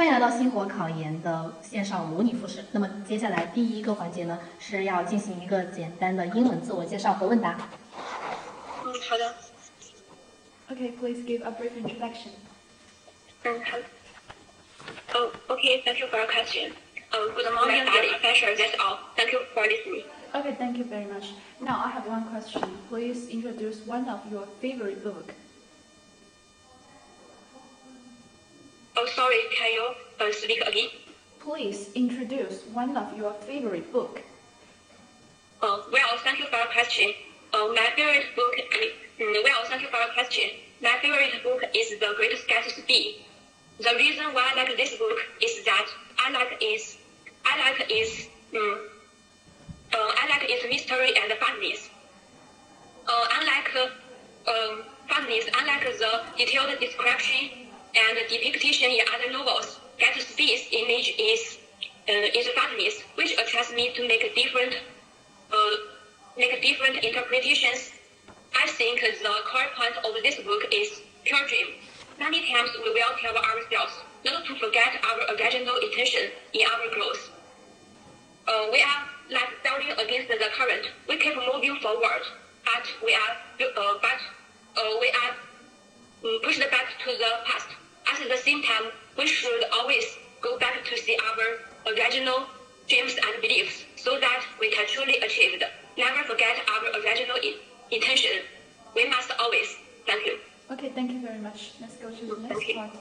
欢迎来到星火考研的线上模拟复试。那么接下来第一个环节呢，是要进行一个简单的英文自我介绍和问答。嗯，好的。Okay, please give a brief introduction. 嗯，好。Oh, okay. Thank you for your question. Oh, good morning, dear professor. That's all. Thank you for listening. Okay, thank you very much. Now I have one question. Please introduce one of your favorite book. Sorry. Can you uh, speak again? Please introduce one of your favorite book. Oh, well, thank you for your question. Oh, my favorite book. Mm, well, thank you for your question. My favorite book is The Great Gatsby. The reason why I like this book is that I like its I like its um, uh, I like its mystery and funniness. Uh, unlike um, funniness, unlike the detailed description and depiction in other novels, Gatsby's image is uh, is funniness, which attracts me to make different uh, make different interpretations. I think the core point of this book is pure dream. Many times we will tell ourselves not to forget our original intention in our growth. Uh, we are like sailing against the current. We keep moving forward, but we are uh, but uh, we are um, pushed back to the past. At the same time, we should always go back to see our original dreams and beliefs so that we can truly achieve it. Never forget our original in- intention. We must always. Thank you. Okay, thank you very much. Let's go to the next part.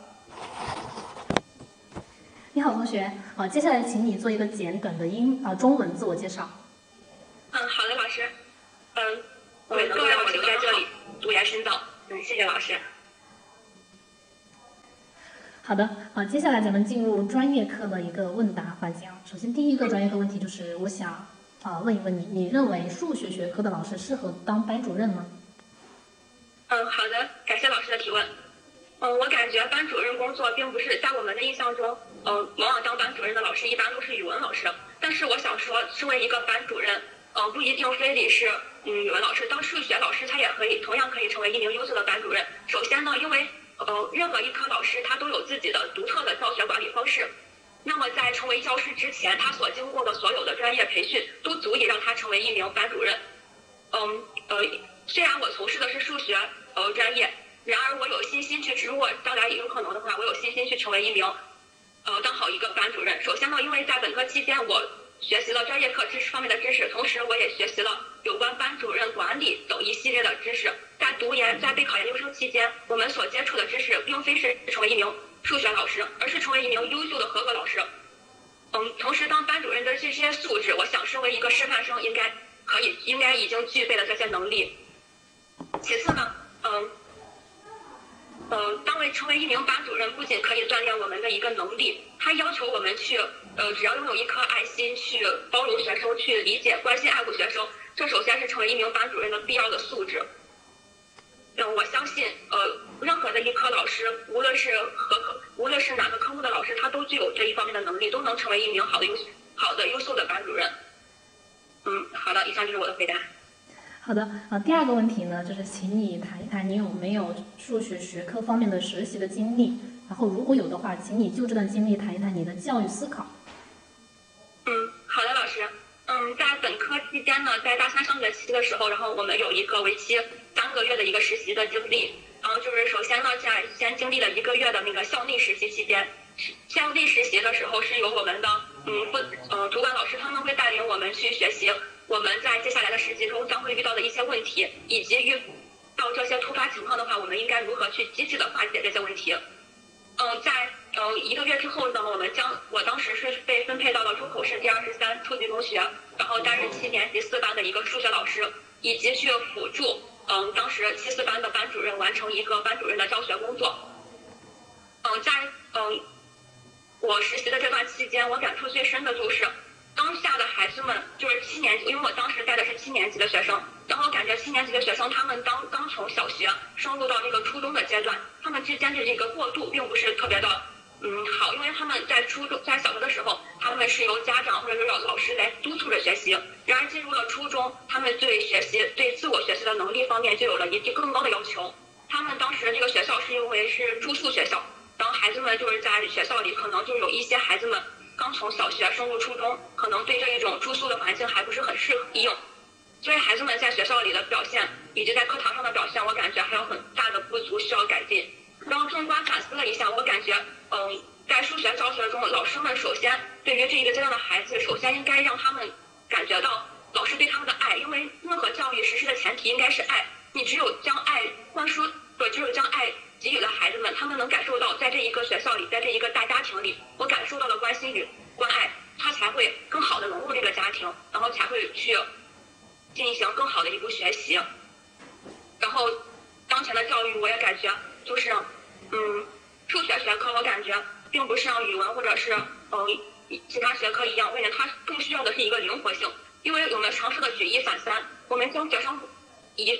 你好，同学。好，接下来请你做一个简短的英啊、中文自我介绍。 好的，好，接下来咱们进入专业课的一个问答环节啊。首先第一个专业课问题就是，我想啊问一问你，你认为数学学科的老师适合当班主任吗？嗯，好的，感谢老师的提问。嗯，我感觉班主任工作并不是在我们的印象中，嗯，往往当班主任的老师一般都是语文老师。但是我想说，身为一个班主任，嗯，不一定非得是嗯语文老师，当数学老师他也可以同样可以成为一名优秀的班主任。首先呢，因为呃任何一科老师他都有自己的独特的教学管理方式，那么在成为教师之前，他所经过的所有的专业培训都足以让他成为一名班主任。嗯呃，虽然我从事的是数学呃专业，然而我有信心去，如果将来有可能的话，我有信心去成为一名呃当好一个班主任。首先呢，因为在本科期间我学习了专业课知识方面的知识，同时我也学习了有关班主任管理等一系列的知识。在读研在备考研究生期间，我们所接触的知识并非是成为一名数学老师，而是成为一名优秀的合格老师。嗯，同时当班主任的这些素质，我想身为一个师范生应该可以应该已经具备了这些能力。其次呢，嗯。呃，当为成为一名班主任，不仅可以锻炼我们的一个能力，他要求我们去，呃，只要拥有一颗爱心，去包容学生，去理解、关心、爱护学生，这首先是成为一名班主任的必要的素质。嗯，我相信，呃，任何的一科老师，无论是何科，无论是哪个科目的老师，他都具有这一方面的能力，都能成为一名好的优好的优秀的班主任。嗯，好的，以上就是我的回答。好的，啊，第二个问题呢，就是请你谈一谈你有没有数学学科方面的实习的经历，然后如果有的话，请你就这段经历谈一谈你的教育思考。嗯，期间呢，在大三上学期的时候，然后我们有一个为期三个月的一个实习的经历，然后就是首先呢，在先经历了一个月的那个校内实习期间，校内实习的时候是由我们的嗯副呃主管老师他们会带领我们去学习。我们在接下来的实习中将会遇到的一些问题，以及遇到这些突发情况的话，我们应该如何去机智的化解这些问题？嗯，在呃一个月之后呢，我们将我当时是被到了中口市第二十三初级中学，然后担任七年级四班的一个数学老师，以及去辅助嗯当时七四班的班主任完成一个班主任的教学工作。嗯，在嗯我实习的这段期间，我感触最深的就是。当下的孩子们就是七年级，因为我当时带的是七年级的学生，然后感觉七年级的学生他们刚刚从小学升入到这个初中的阶段，他们之间的这个过渡并不是特别的嗯好，因为他们在初中在小学的时候，他们是由家长或者是老师来督促着学习，然而进入了初中，他们对学习对自我学习的能力方面就有了一定更高的要求。他们当时这个学校是因为是住宿学校，然后孩子们就是在学校里，可能就有一些孩子们刚从小学升入初中，可能对这一种住宿的环境还不是很适应，所以孩子们在学校里的表现以及在课堂上的表现，我感觉还有很大的不足需要改进。然后纵观反思了一下，我感觉，嗯，在数学教学中，老师们首先对于这一个阶段的孩子，首先应该让他们感觉到老师对他们的爱，因为任何教育实施的前提应该是爱。你只有将爱灌输，不，只有将爱给予了孩子们，他们能感受到在这一个学校里，在这一个大家庭里，我感受到了关心与关爱，他才会更好的融入这个家庭，然后才会去进行更好的一步学习。然后当前的教育，我也感觉就是，嗯，数学学科我感觉并不像语文或者是嗯其他学科一样，我感觉它更需要的是一个灵活性，因为我们尝试的举一反三，我们将学生以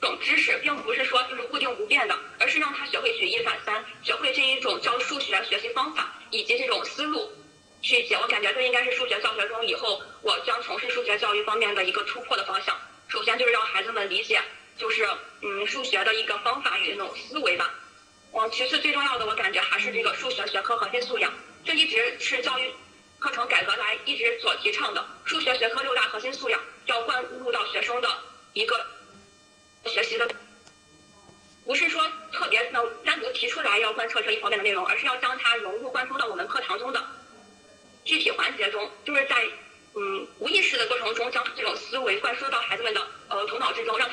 种知识并不是说就是固定不变的，而是让他学会举一反三，学会这一种教数学学习方法以及这种思路去解。我感觉这应该是数学教学中以后我将从事数学教育方面的一个突破的方向。首先就是让孩子们理解，就是嗯数学的一个方法与那种思维吧。嗯，其次最重要的我感觉还是这个数学学科核心素养，这一直是教育课程改革来一直所提倡的。数学学科六大核心素养要灌入到学生的一个。学习的不是说特别的单独提出来要贯彻这一方面的内容，而是要将它融入贯通到我们课堂中的具体环节中，就是在嗯无意识的过程中将这种思维灌输到孩子们的呃头脑之中，让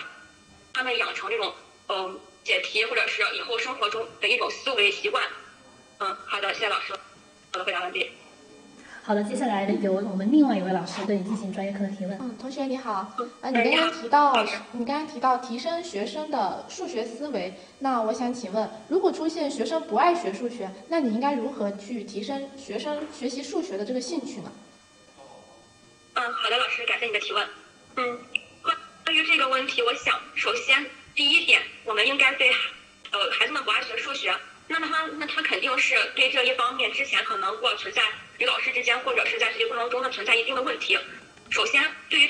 他们养成这种嗯解题或者是以后生活中的一种思维习惯。嗯，好的，谢谢老师，我的回答完毕。好的，接下来由我们另外一位老师对你进行专业课的提问。嗯，同学你好，啊，你刚刚提到，你刚刚提到提升学生的数学思维，那我想请问，如果出现学生不爱学数学，那你应该如何去提升学生学习数学的这个兴趣呢？嗯，好的，老师，感谢你的提问。嗯，关关于这个问题，我想首先第一点，我们应该对呃孩子们不爱学数学，那么他那他肯定是对这一方面之前可能过存在。与老师之间，或者是在学习过程中的存在一定的问题。首先，对于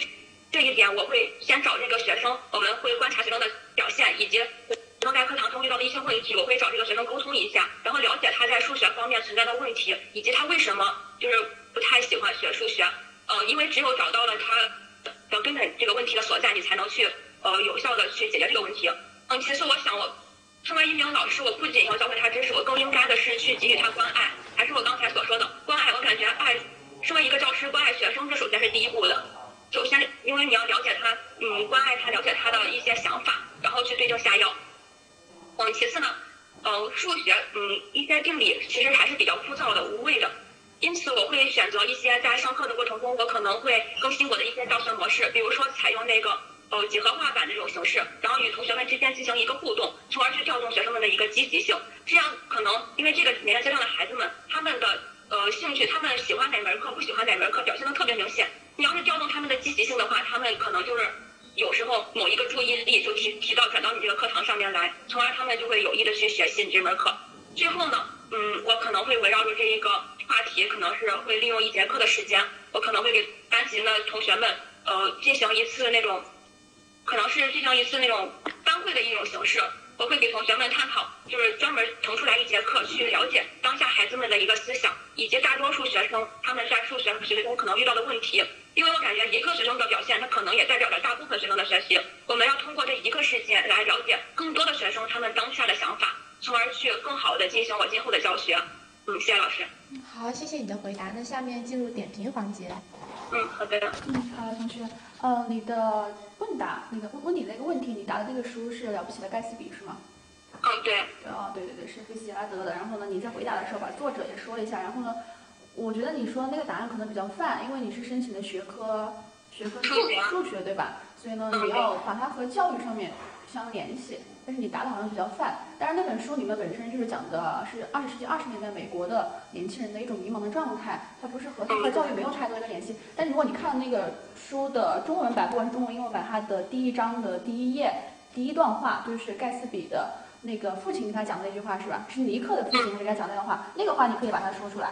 这一点，我会先找这个学生，我们会观察学生的表现，以及学生在课堂中遇到的一些问题，我会找这个学生沟通一下，然后了解他在数学方面存在的问题，以及他为什么就是不太喜欢学数学。呃，因为只有找到了他的根本这个问题的所在，你才能去呃有效的去解决这个问题。嗯，其实我想，我身为一名老师，我不仅要教会他知识，我更应该的是去给予他关爱。还是我刚才所说的关爱，我感觉爱，身为一个教师关爱学生，这首先是第一步的。首先，因为你要了解他，嗯，关爱他，了解他的一些想法，然后去对症下药。嗯，其次呢，嗯，数学，嗯，一些定理其实还是比较枯燥的、无味的，因此我会选择一些在上课的过程中，我可能会更新我的一些教学模式，比如说采用那个。呃，几何画板这种形式，然后与同学们之间进行一个互动，从而去调动学生们的一个积极性。这样可能因为这个年龄阶段的孩子们，他们的呃兴趣，他们喜欢哪门课，不喜欢哪门课，表现的特别明显。你要是调动他们的积极性的话，他们可能就是有时候某一个注意力就提提到转到你这个课堂上面来，从而他们就会有意的去学习你这门课。最后呢，嗯，我可能会围绕着这一个话题，可能是会利用一节课的时间，我可能会给班级的同学们呃进行一次那种。可能是进行一次那种班会的一种形式，我会给同学们探讨，就是专门腾出来一节课去了解当下孩子们的一个思想，以及大多数学生他们在数学学习中可能遇到的问题。因为我感觉一个学生的表现，他可能也代表着大部分学生的学习。我们要通过这一个事件来了解更多的学生他们当下的想法，从而去更好的进行我今后的教学。嗯，谢谢老师。好，谢谢你的回答。那下面进入点评环节。嗯，好的。嗯，好，同学。呃，你的问答，那个问问你那个问题，你答的那个书是《了不起的盖茨比》是吗？嗯，对。哦，对对对，是菲茨杰拉德的。然后呢，你在回答的时候把作者也说了一下。然后呢，我觉得你说的那个答案可能比较泛，因为你是申请的学科学科数数学对吧？所以呢，你要把它和教育上面相联系。但是你答的好像比较泛，但是那本书里面本身就是讲的是二十世纪二十年代美国的年轻人的一种迷茫的状态，它不是和和教育没有太多的联系。但如果你看那个书的中文版，不管是中文、英文版，它的第一章的第一页第一段话，就是盖茨比的那个父亲跟他讲的那句话，是吧？是尼克的父亲跟他讲那段话，那个话你可以把它说出来。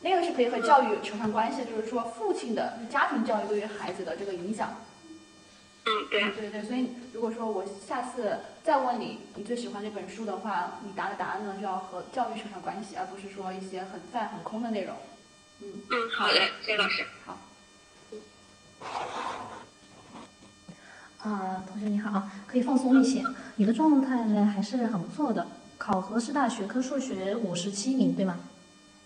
那个是可以和教育扯上关系，就是说父亲的家庭教育对于孩子的这个影响。嗯，对。对对，所以如果说我下次再问你你最喜欢这本书的话，你答的答案呢就要和教育扯上关系，而不是说一些很泛很空的内容。嗯嗯，好的，谢谢老师。好。啊，同学你好，可以放松一些，你的状态呢还是很不错的，考河师大学科数学五十七名，对吗？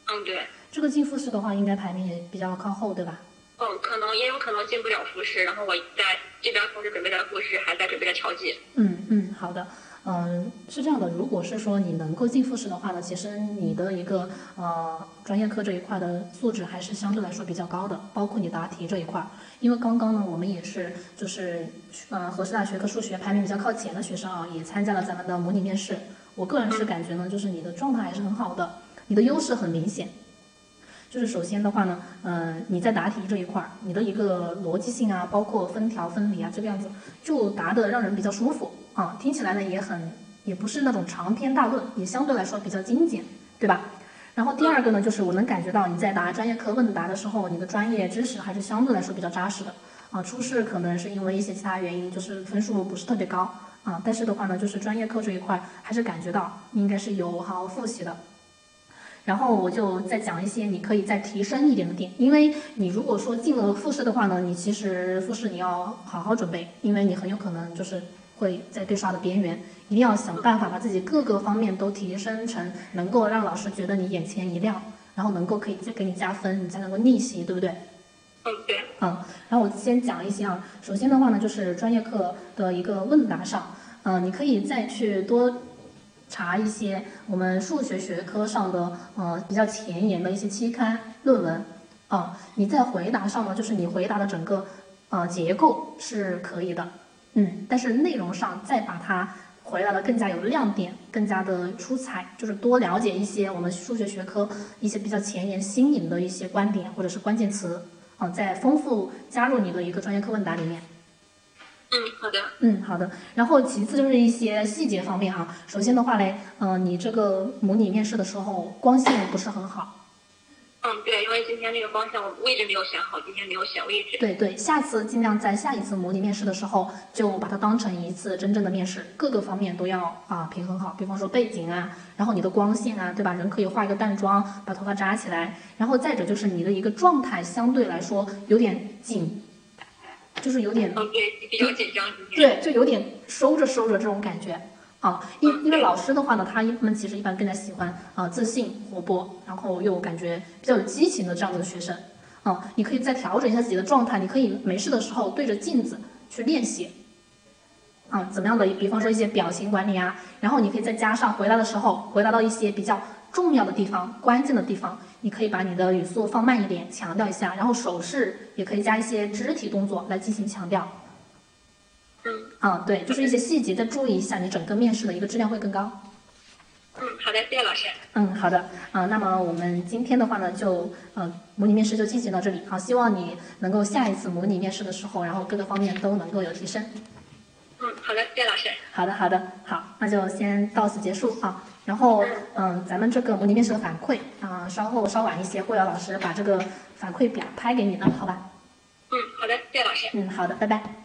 嗯，对。这个进复试的话，应该排名也比较靠后，对吧？嗯，可能也有可能进不了复试，然后我在这边同时准备着复试，还在准备着调剂。嗯嗯，好的。嗯，是这样的，如果是说你能够进复试的话呢，其实你的一个呃专业课这一块的素质还是相对来说比较高的，包括你答题这一块。因为刚刚呢，我们也是就是呃河师大学科数学排名比较靠前的学生啊，也参加了咱们的模拟面试。我个人是感觉呢，就是你的状态还是很好的，你的优势很明显。就是首先的话呢，嗯，你在答题这一块儿，你的一个逻辑性啊，包括分条分离啊，这个样子就答的让人比较舒服。啊，听起来呢也很，也不是那种长篇大论，也相对来说比较精简，对吧？然后第二个呢，就是我能感觉到你在答专业课问答的时候，你的专业知识还是相对来说比较扎实的。啊，初试可能是因为一些其他原因，就是分数不是特别高啊，但是的话呢，就是专业课这一块还是感觉到应该是有好好复习的。然后我就再讲一些你可以再提升一点的点，因为你如果说进了复试的话呢，你其实复试你要好好准备，因为你很有可能就是。会在对刷的边缘，一定要想办法把自己各个方面都提升成能够让老师觉得你眼前一亮，然后能够可以再给你加分，你才能够逆袭，对不对？嗯，对。嗯，然后我先讲一些啊，首先的话呢，就是专业课的一个问答上，嗯，你可以再去多查一些我们数学学科上的呃比较前沿的一些期刊论文，啊，你在回答上呢，就是你回答的整个呃结构是可以的。嗯，但是内容上再把它回答的更加有亮点，更加的出彩，就是多了解一些我们数学学科一些比较前沿新颖的一些观点或者是关键词，啊，在丰富加入你的一个专业课问答里面。嗯，好的。嗯，好的。然后其次就是一些细节方面啊，首先的话嘞，嗯，你这个模拟面试的时候光线不是很好。嗯，对，因为今天那个光线，我位置没有选好，今天没有选位置。对对，下次尽量在下一次模拟面试的时候，就把它当成一次真正的面试，各个方面都要啊平衡好。比方说背景啊，然后你的光线啊，对吧？人可以化一个淡妆，把头发扎起来，然后再者就是你的一个状态相对来说有点紧，就是有点对比较紧张，对，就有点收着收着这种感觉。啊，因因为老师的话呢，他们其实一般更加喜欢啊自信、活泼，然后又感觉比较有激情的这样子的学生。啊，你可以再调整一下自己的状态，你可以没事的时候对着镜子去练习。啊，怎么样的？比方说一些表情管理啊，然后你可以再加上回答的时候，回答到一些比较重要的地方、关键的地方，你可以把你的语速放慢一点，强调一下，然后手势也可以加一些肢体动作来进行强调。嗯，啊，对，就是一些细节，再注意一下，你整个面试的一个质量会更高。嗯，好的，谢谢老师。嗯，好的，啊，那么我们今天的话呢，就呃模拟面试就进行到这里，好，希望你能够下一次模拟面试的时候，然后各个方面都能够有提升。嗯，好的，谢谢老师。好的，好的，好，那就先到此结束啊。然后，嗯，咱们这个模拟面试的反馈啊，稍后稍晚一些会有老师把这个反馈表拍给你的，好吧？嗯，好的，谢谢老师。嗯，好的，拜拜。